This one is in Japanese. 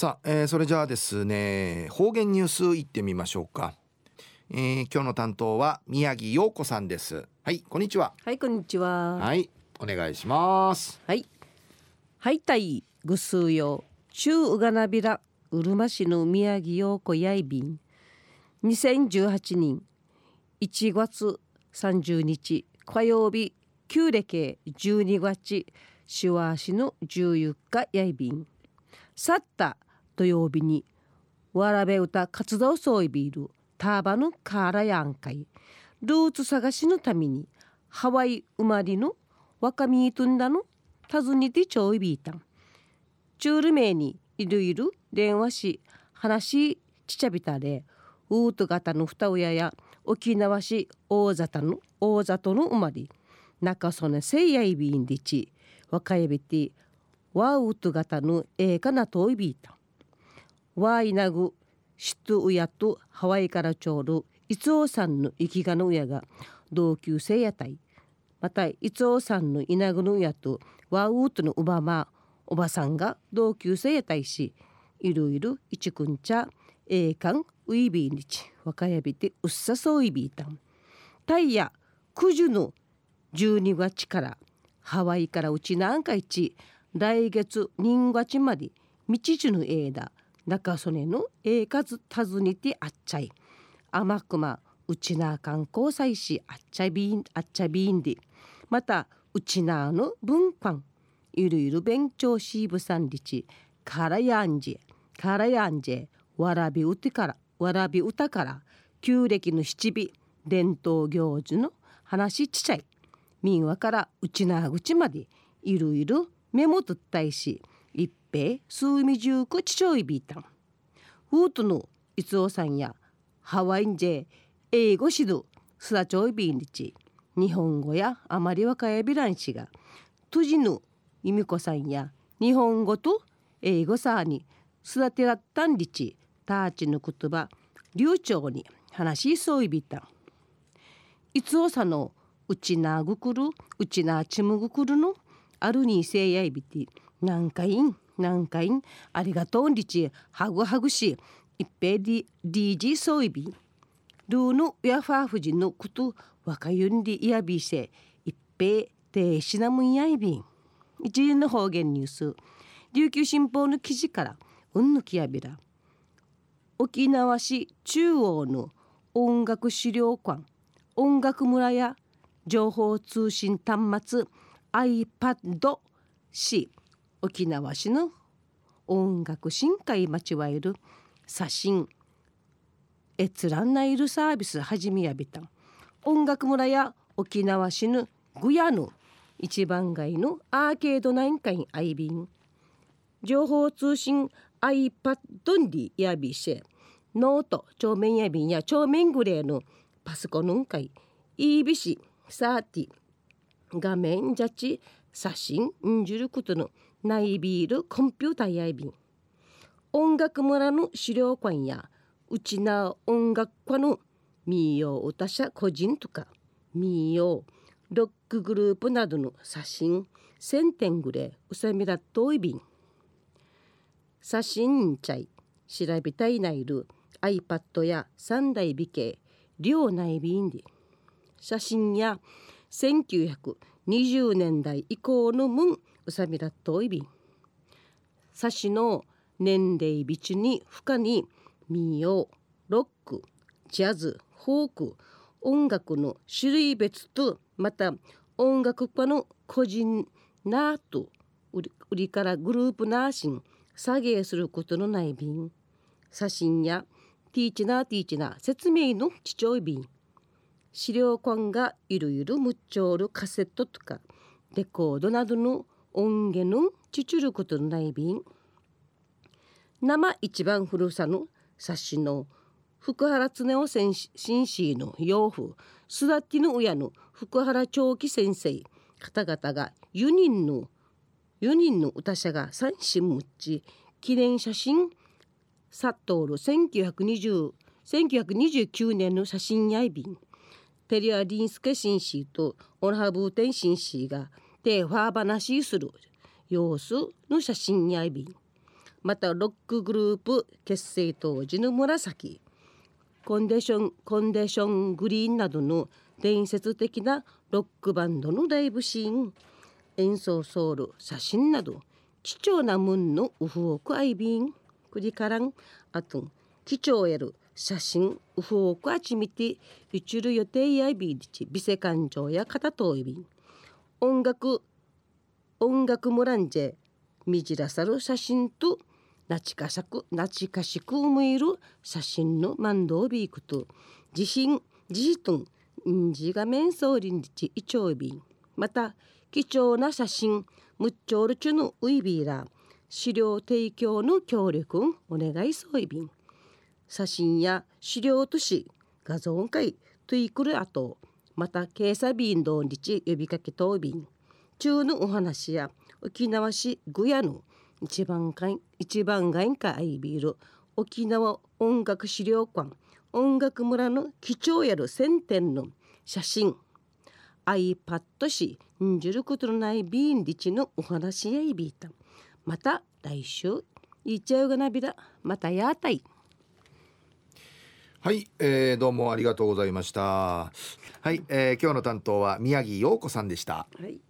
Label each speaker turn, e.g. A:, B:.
A: さあ、えー、それじゃあですね方言ニュースいってみましょうか、えー、今日の担当は宮城陽子さんです。はいこんにちは。
B: はいこんにちは。
A: はいお願いします。
B: はい。はいたいぐすうよ。中うがなびらうるま市の宮城陽子やいびん。2018年1月30日火曜日旧暦12月しわしの14日やいびん。去った土曜日にわらべ歌活動総いビールターバのカーラヤン会ルーツ探しのためにハワイ生まれの若みとんだの訪ねてちょいびいたん。チュール名にいるいる電話し話ちちゃびたでウート型の二親や沖縄市大里の大里の生まれ中曽根せいやいびんでち若いびてワウト型のええかなといびいたワイナグシトウヤとハワイからちょうるイツオさんの生きがの親が同級生やたいまたイツオさんの稲ぐの親とワウートのおばまおばさんが同級生やたいしいろいろいちくんちゃええかんウイビーにち若やびてうっさそういびいたん。タイヤ九十の12月からハワイからうちなんかいち来月人月まで道地の枝中曽根のええかず訪ねてあっちゃい。甘くまうちな観光祭しあっちゃびんあっちゃびんで。またうちなの文館ゆるゆる勉強しぶさんりち。からやんじからやんじわらびうてからわらび歌から。旧暦の七尾。伝統行事の話ちちゃい。民話からうちなぐちまで。いろいろメモとったいし。一平数味十九ちちょいびいたんフートのいつおさんやハワインジェ英語指導すだちょいびんりち日本語やあまり若やびらんしが。とじぬ由美子さんや日本語と英語さに。育てらったんりちたーちの言葉流暢に話しそういびたん。いつおさのうちなぐくるうちなちむぐくるのあるにせいやいびてなんかいん。なんかいん？ありがとうんりちはぐはぐし。いっぺり DG そういびルー。のやファーフジのこと若ゆんりいやびせ。いっぺてしなむんやいびん。一連の方言ニュース。琉球新報の記事からうんぬきやびら。沖縄市中央の音楽資料館。音楽村や情報通信端末 iPad 市沖縄市の音楽深海待ちわえる写真閲覧ナイルサービス始めやびた音楽村や沖縄市のグヤヌ一番街のアーケードナインカインアイビン情報通信 iPad にやびせ。ノート帳面やびんや帳面グレーのパソコンの会イービシサーティ画面ジャチ写真んじることのナイビールコンピューターやいびん。音楽村の資料館やうちな音楽家の民謡歌者個人とか民謡ロックグループなどの写真1000点ぐらいうさみらっといびん。写真ちゃい調べたいないる iPad や三台美形両内便で。写真や1920年代以降のムンうさみらっといびん。写真の年齢ビチに深に民謡ロックジャズフォーク音楽の種類別とまた音楽家の個人ナート売りからグループナーシン作芸することのない便写真やティーチナーティーチナー説明の父親便資料館がいろいろむっちょるカセットとかレコードなどの音源のちちゅることのない便。生一番古さの冊子の福原恒夫紳士の養父育ての親の福原長期先生方々が4人の4人の歌者が三心むっち記念写真サットール1920 1929年の写真やいびんペリア・リンスケ紳士とオナハブーテン紳士が手ファー話する様子の写真やいびん。またロックグループ結成当時の紫。コンデーションコンデショングリーンなどの伝説的なロックバンドのライブシーン。演奏ソウル写真など貴重なもんのウフオクアイビンクリカランあと貴重やる写真ウフオクアチミティユチュル予定やビーディチビセ感情や片といび。ん音楽音楽ムランジェみじらさる写真となちかさくなちかしく思える写真のマンドービークと。地震地震んじが面相林日イチョウビンまた貴重な写真ムッチョールチュのウイビーラ資料提供の協力お願いそういび。ん写真や資料とし画像会トゥイクルアトまた警察便同日呼びかけとびん中のお話や沖縄市グヤの一番会一番街かアイビール沖縄音楽資料館音楽村の貴重やる1000点の写真。iPad しんじることのないビーンリチのお話やいびいた。また来週。いっちゃうがなびら。またやたい。
A: はい、えー、どうもありがとうございました。はい、えー、今日の担当は宮城洋子さんでした。
B: はい。